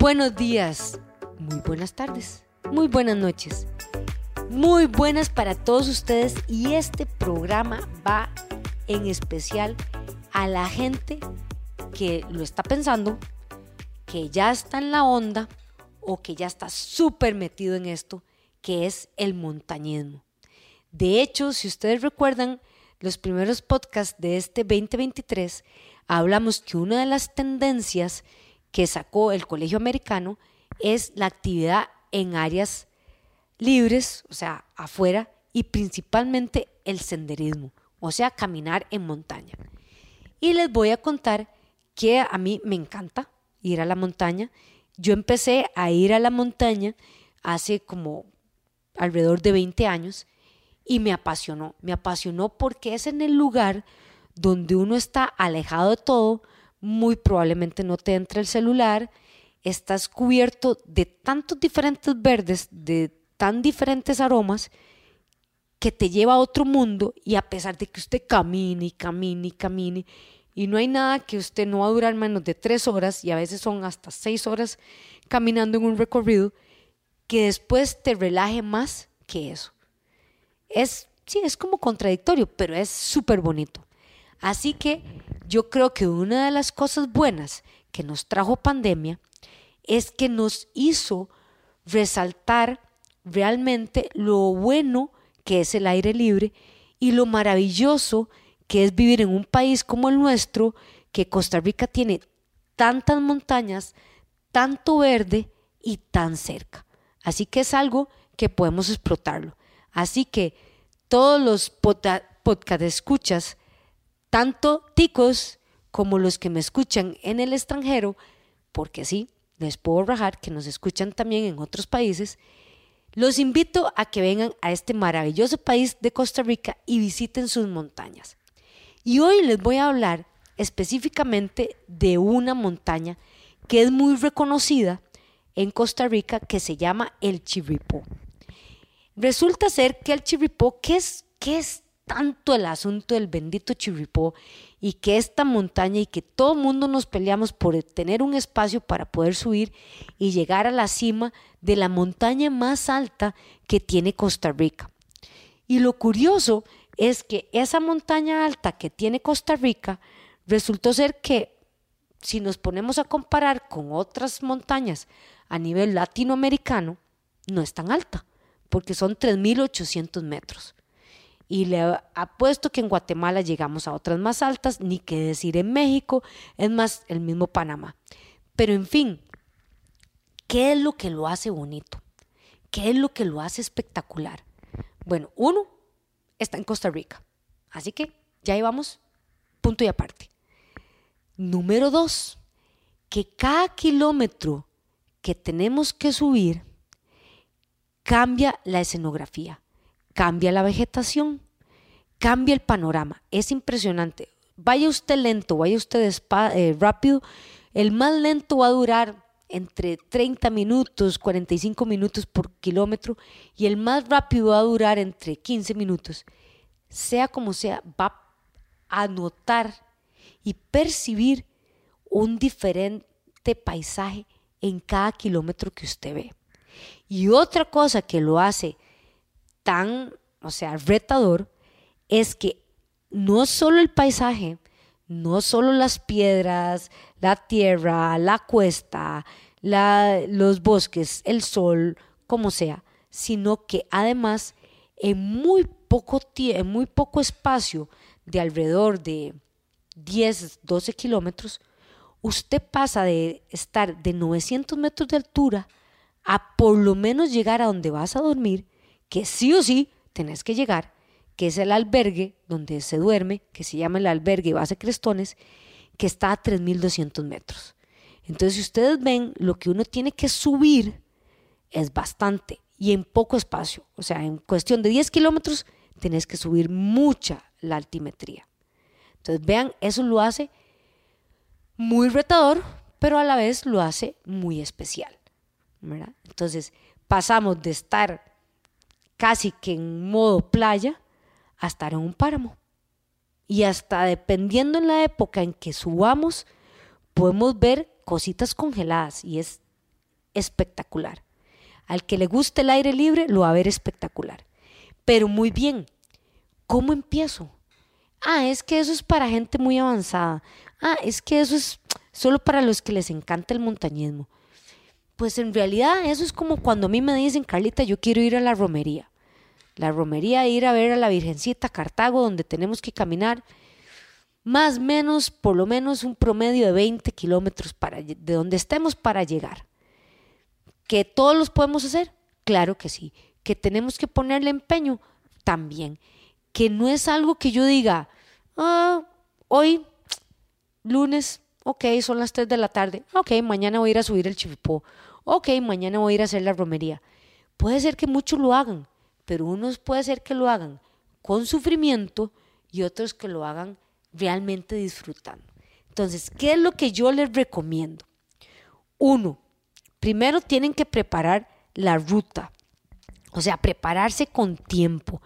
buenos días, muy buenas tardes, muy buenas noches, muy buenas para todos ustedes y este programa va en especial a la gente que lo está pensando, que ya está en la onda o que ya está súper metido en esto, que es el montañismo. De hecho, si ustedes recuerdan los primeros podcasts de este 2023, hablamos que una de las tendencias que sacó el Colegio Americano es la actividad en áreas libres, o sea, afuera, y principalmente el senderismo, o sea, caminar en montaña. Y les voy a contar que a mí me encanta ir a la montaña. Yo empecé a ir a la montaña hace como alrededor de 20 años y me apasionó. Me apasionó porque es en el lugar donde uno está alejado de todo, muy probablemente no te entre el celular, estás cubierto de tantos diferentes verdes, de tan diferentes aromas, que te lleva a otro mundo y a pesar de que usted camine y camine y camine, y no hay nada que usted no va a durar menos de tres horas y a veces son hasta seis horas caminando en un recorrido, que después te relaje más que eso. Es, sí, es como contradictorio, pero es súper bonito. Así que yo creo que una de las cosas buenas que nos trajo pandemia es que nos hizo resaltar realmente lo bueno que es el aire libre y lo maravilloso que es vivir en un país como el nuestro, que Costa Rica tiene tantas montañas, tanto verde y tan cerca. Así que es algo que podemos explotarlo. Así que todos los podcast escuchas tanto ticos como los que me escuchan en el extranjero, porque sí, les puedo rajar que nos escuchan también en otros países, los invito a que vengan a este maravilloso país de Costa Rica y visiten sus montañas. Y hoy les voy a hablar específicamente de una montaña que es muy reconocida en Costa Rica que se llama el Chirripó. Resulta ser que el Chirripó, ¿qué es, qué es tanto el asunto del bendito Chirripó y que esta montaña y que todo mundo nos peleamos por tener un espacio para poder subir y llegar a la cima de la montaña más alta que tiene Costa Rica. Y lo curioso es que esa montaña alta que tiene Costa Rica resultó ser que si nos ponemos a comparar con otras montañas a nivel latinoamericano, no es tan alta, porque son 3.800 metros y le apuesto que en Guatemala llegamos a otras más altas, ni que decir en México, es más, el mismo Panamá. Pero en fin, ¿qué es lo que lo hace bonito? ¿Qué es lo que lo hace espectacular? Bueno, uno está en Costa Rica, así que ya llevamos punto y aparte. Número dos, que cada kilómetro que tenemos que subir cambia la escenografía cambia la vegetación, cambia el panorama. Es impresionante. Vaya usted lento, vaya usted eh, rápido, el más lento va a durar entre 30 minutos, 45 minutos por kilómetro y el más rápido va a durar entre 15 minutos. Sea como sea, va a notar y percibir un diferente paisaje en cada kilómetro que usted ve. Y otra cosa que lo hace tan, o sea, retador, es que no solo el paisaje, no solo las piedras, la tierra, la cuesta, los bosques, el sol, como sea, sino que además en muy poco, en muy poco espacio de alrededor de 10, 12 kilómetros, usted pasa de estar de 900 metros de altura a por lo menos llegar a donde vas a dormir que sí o sí tenés que llegar, que es el albergue donde se duerme, que se llama el albergue Base Crestones, que está a 3.200 metros. Entonces, si ustedes ven, lo que uno tiene que subir es bastante y en poco espacio. O sea, en cuestión de 10 kilómetros, tenés que subir mucha la altimetría. Entonces, vean, eso lo hace muy retador, pero a la vez lo hace muy especial. Entonces, pasamos de estar casi que en modo playa a estar en un páramo. Y hasta dependiendo en la época en que subamos, podemos ver cositas congeladas y es espectacular. Al que le guste el aire libre, lo va a ver espectacular. Pero muy bien, ¿cómo empiezo? Ah, es que eso es para gente muy avanzada. Ah, es que eso es solo para los que les encanta el montañismo. Pues en realidad eso es como cuando a mí me dicen, Carlita, yo quiero ir a la romería. La romería, ir a ver a la Virgencita Cartago, donde tenemos que caminar más o menos, por lo menos un promedio de 20 kilómetros de donde estemos para llegar. ¿Que todos los podemos hacer? Claro que sí. ¿Que tenemos que ponerle empeño? También. Que no es algo que yo diga, ah, hoy, lunes, ok, son las 3 de la tarde, ok, mañana voy a ir a subir el chivipó, ok, mañana voy a ir a hacer la romería. Puede ser que muchos lo hagan, pero unos puede ser que lo hagan con sufrimiento y otros que lo hagan realmente disfrutando. Entonces, ¿qué es lo que yo les recomiendo? Uno, primero tienen que preparar la ruta, o sea, prepararse con tiempo.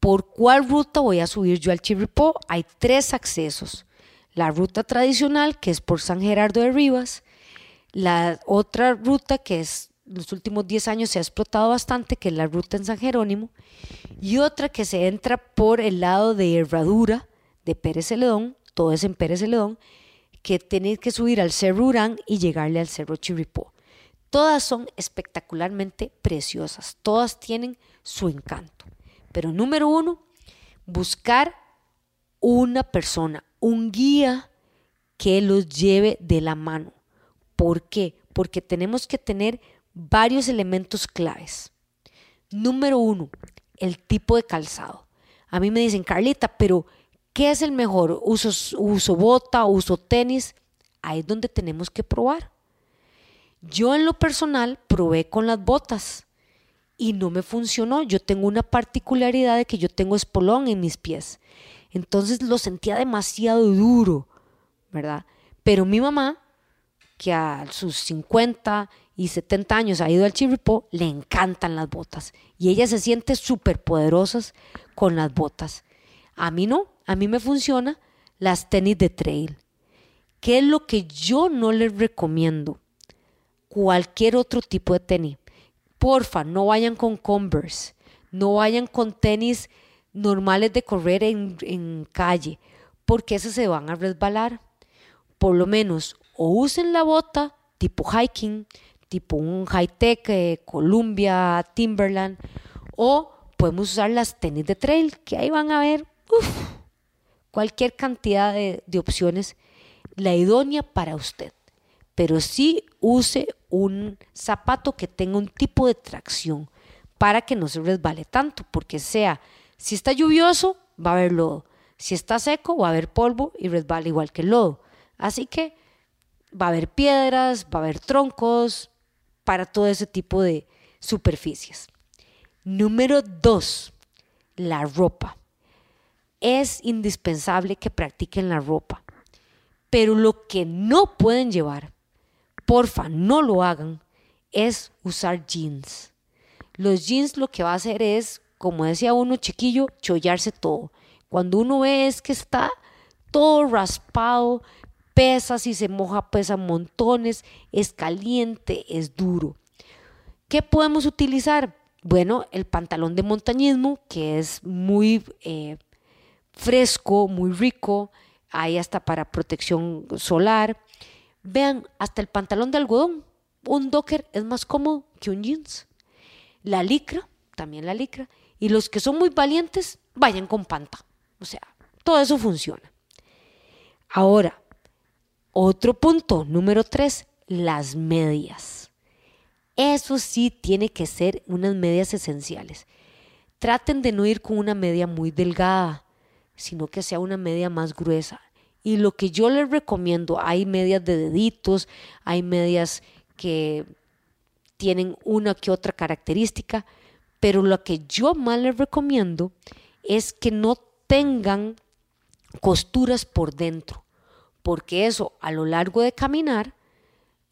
¿Por cuál ruta voy a subir yo al Chirripó? Hay tres accesos. La ruta tradicional, que es por San Gerardo de Rivas, la otra ruta que es los últimos 10 años se ha explotado bastante, que es la ruta en San Jerónimo, y otra que se entra por el lado de Herradura, de Pérez Celedón, todo es en Pérez Celedón, que tenéis que subir al Cerro Urán y llegarle al Cerro Chirripó. Todas son espectacularmente preciosas, todas tienen su encanto. Pero número uno, buscar una persona, un guía que los lleve de la mano. ¿Por qué? Porque tenemos que tener varios elementos claves. Número uno, el tipo de calzado. A mí me dicen, Carlita, pero ¿Qué es el mejor? ¿Uso, uso bota, uso tenis? Ahí es donde tenemos que probar. Yo en lo personal probé con las botas y no me funcionó. Yo tengo una particularidad de que yo tengo espolón en mis pies. Entonces lo sentía demasiado duro, ¿verdad? Pero mi mamá, que a sus 50 y 70 años ha ido al chirripo, le encantan las botas. Y ella se siente súper poderosa con las botas. A mí no, a mí me funciona las tenis de trail. ¿Qué es lo que yo no les recomiendo? Cualquier otro tipo de tenis. Porfa, no vayan con Converse, no vayan con tenis normales de correr en, calle, porque esas se van a resbalar. Por lo menos, o usen la bota tipo hiking, tipo un high-tech, eh, Columbia, Timberland, o podemos usar las tenis de trail, que ahí van a ver, cualquier cantidad de, opciones, la idónea para usted. Pero sí use un zapato que tenga un tipo de tracción para que no se resbale tanto, porque sea, si está lluvioso, va a haber lodo. Si está seco, va a haber polvo y resbala igual que el lodo. Así que va a haber piedras, va a haber troncos, para todo ese tipo de superficies. Número dos, la ropa es indispensable que practiquen la ropa. Pero lo que no pueden llevar, porfa, no lo hagan, es usar jeans. Los jeans lo que va a hacer es, como decía uno chiquillo, chollarse todo. Cuando uno ve es que está todo raspado, pesa, si se moja pesa montones, es caliente, es duro. ¿Qué podemos utilizar? Bueno, el pantalón de montañismo, que es muy eh, fresco, muy rico, hay hasta para protección solar. Vean, hasta el pantalón de algodón, un docker es más cómodo que un jeans. La licra, también la licra. Y los que son muy valientes, vayan con panta. O sea, todo eso funciona. Ahora, otro punto, número tres, las medias. Eso sí tiene que ser unas medias esenciales. Traten de no ir con una media muy delgada sino que sea una media más gruesa. Y lo que yo les recomiendo, hay medias de deditos, hay medias que tienen una que otra característica, pero lo que yo más les recomiendo es que no tengan costuras por dentro, porque eso a lo largo de caminar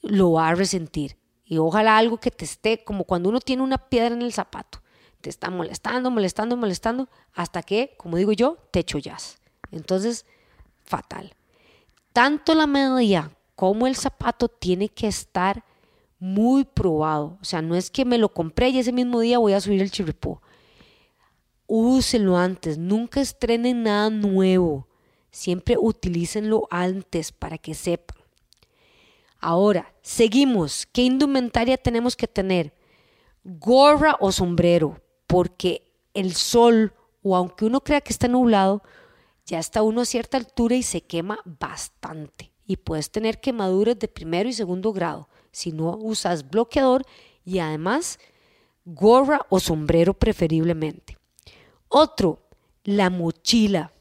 lo va a resentir. Y ojalá algo que te esté, como cuando uno tiene una piedra en el zapato, te está molestando, molestando, molestando, hasta que, como digo yo, te jazz. Entonces, fatal. Tanto la media como el zapato tiene que estar muy probado. O sea, no es que me lo compré y ese mismo día voy a subir el chirripó. Úsenlo antes, nunca estrenen nada nuevo. Siempre utilícenlo antes para que sepan. Ahora, seguimos. ¿Qué indumentaria tenemos que tener? Gorra o sombrero, porque el sol, o aunque uno crea que está nublado, ya está uno a cierta altura y se quema bastante. Y puedes tener quemaduras de primero y segundo grado si no usas bloqueador y además gorra o sombrero preferiblemente. Otro, la mochila.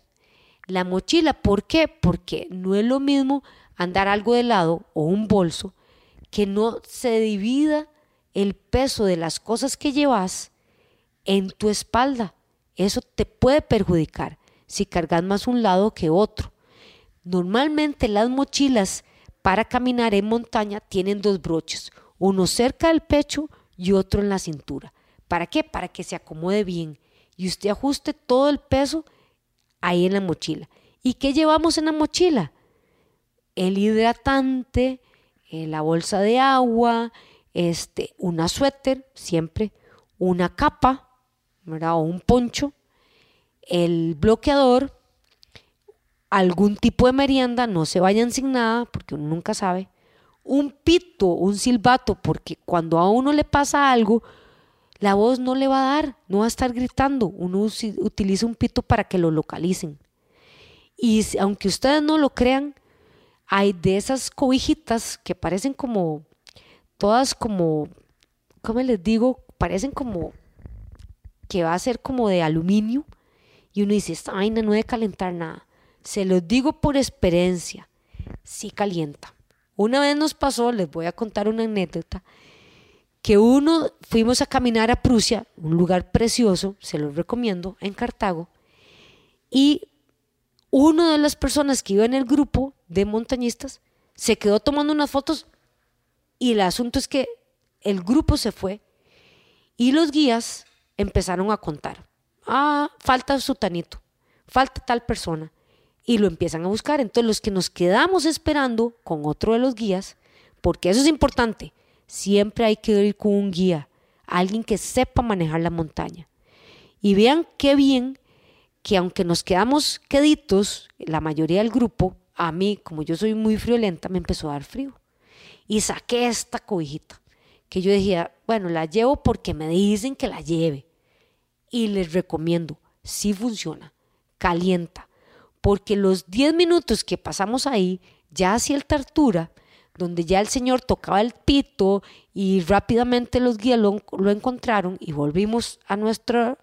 La mochila, ¿por qué? Porque no es lo mismo andar algo de lado o un bolso que no se divida el peso de las cosas que llevas en tu espalda. Eso te puede perjudicar si cargas más un lado que otro. Normalmente las mochilas para caminar en montaña tienen dos broches, uno cerca del pecho y otro en la cintura. ¿Para qué? Para que se acomode bien y usted ajuste todo el peso ahí en la mochila. ¿Y qué llevamos en la mochila? El hidratante, eh, la bolsa de agua, este, una suéter, siempre, una capa, o un poncho, el bloqueador, algún tipo de merienda, no se vayan sin nada, porque uno nunca sabe, un pito, un silbato, porque cuando a uno le pasa algo, la voz no le va a dar, no va a estar gritando, uno utiliza un pito para que lo localicen. Y aunque ustedes no lo crean, hay de esas cobijitas que parecen como, todas como, ¿cómo les digo? Parecen como que va a ser como de aluminio. Y uno dice, esta vaina no debe calentar nada. Se los digo por experiencia, sí calienta. Una vez nos pasó, les voy a contar una anécdota, que uno fuimos a caminar a Prusia, un lugar precioso, se los recomiendo, en Cartago, y una de las personas que iba en el grupo de montañistas se quedó tomando unas fotos y el asunto es que el grupo se fue y los guías empezaron a contar, ah, falta sutanito, falta tal persona y lo empiezan a buscar. Entonces los que nos quedamos esperando con otro de los guías, porque eso es importante, siempre hay que ir con un guía, alguien que sepa manejar la montaña. Y vean qué bien que aunque nos quedamos queditos, la mayoría del grupo, a mí, como yo soy muy friolenta, me empezó a dar frío. Y saqué esta cobijita, que yo decía, bueno, la llevo porque me dicen que la lleve. Y les recomiendo, sí funciona, calienta porque los 10 minutos que pasamos ahí, ya hacia el altura, donde ya el Señor tocaba el pito y rápidamente los guías lo, encontraron y volvimos a nuestra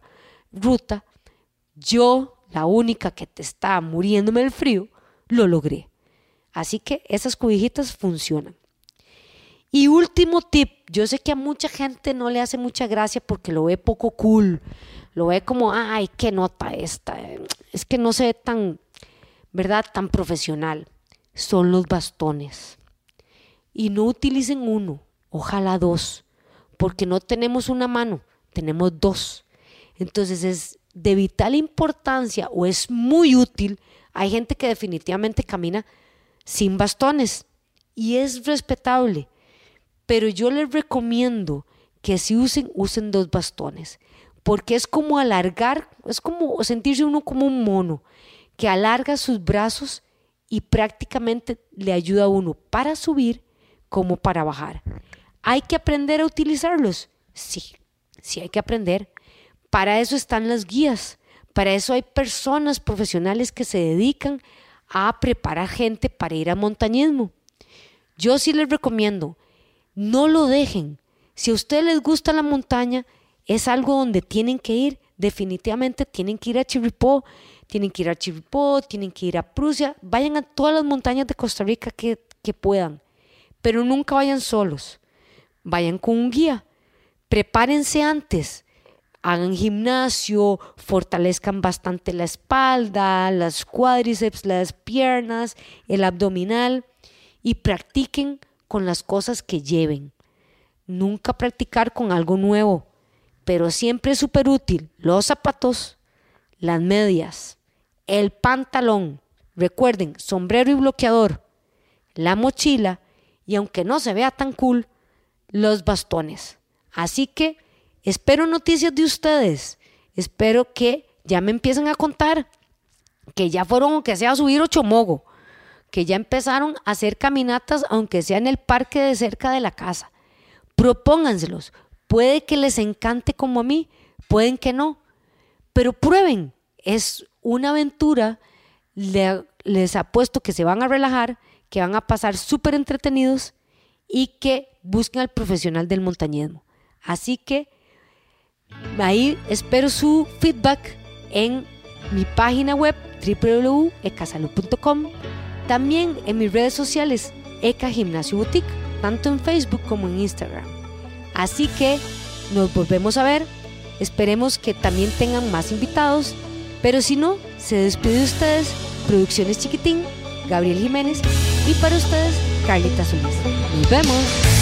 ruta, yo, la única que te estaba muriéndome el frío, lo logré. Así que esas cobijitas funcionan. Y último tip, yo sé que a mucha gente no le hace mucha gracia porque lo ve poco cool, lo ve como, ay, qué nota esta, es que no se ve tan, ¿verdad? Tan profesional, son los bastones. Y no utilicen uno, ojalá dos, porque no tenemos una mano, tenemos dos. Entonces es de vital importancia o es muy útil. Hay gente que definitivamente camina sin bastones y es respetable, pero yo les recomiendo que si usen, usen dos bastones, porque es como alargar, es como sentirse uno como un mono que alarga sus brazos y prácticamente le ayuda a uno para subir como para bajar. ¿Hay que aprender a utilizarlos? Sí, sí hay que aprender. Para eso están las guías, para eso hay personas profesionales que se dedican a preparar gente para ir a montañismo. Yo sí les recomiendo, no lo dejen. Si a ustedes les gusta la montaña, es algo donde tienen que ir. Definitivamente tienen que ir a Chirripó tienen que ir a Chirripó, tienen que ir a Prusia, vayan a todas las montañas de Costa Rica que, que puedan, pero nunca vayan solos, vayan con un guía, prepárense antes, hagan gimnasio, fortalezcan bastante la espalda, las cuádriceps, las piernas, el abdominal y practiquen con las cosas que lleven. Nunca practicar con algo nuevo, pero siempre es súper útil los zapatos, las medias, el pantalón, recuerden, sombrero y bloqueador, la mochila, y aunque no se vea tan cool, los bastones. Así que espero noticias de ustedes. Espero que ya me empiecen a contar que ya fueron, aunque sea a subir Ochomogo, que ya empezaron a hacer caminatas, aunque sea en el parque de cerca de la casa. Propónganselos. Puede que les encante como a mí, pueden que no, pero prueben. Es una aventura. les apuesto que se van a relajar, que van a pasar súper entretenidos y que busquen al profesional del montañismo. Así que ahí espero su feedback en mi página web www.ecasalud.com, también en mis redes sociales Eca Gimnasio Boutique, tanto en Facebook como en Instagram. Así que nos volvemos a ver, esperemos que también tengan más invitados, pero si no, se despide de ustedes Producciones Chiquitín, Gabriel Jiménez y para ustedes Carlita Solís. Nos vemos.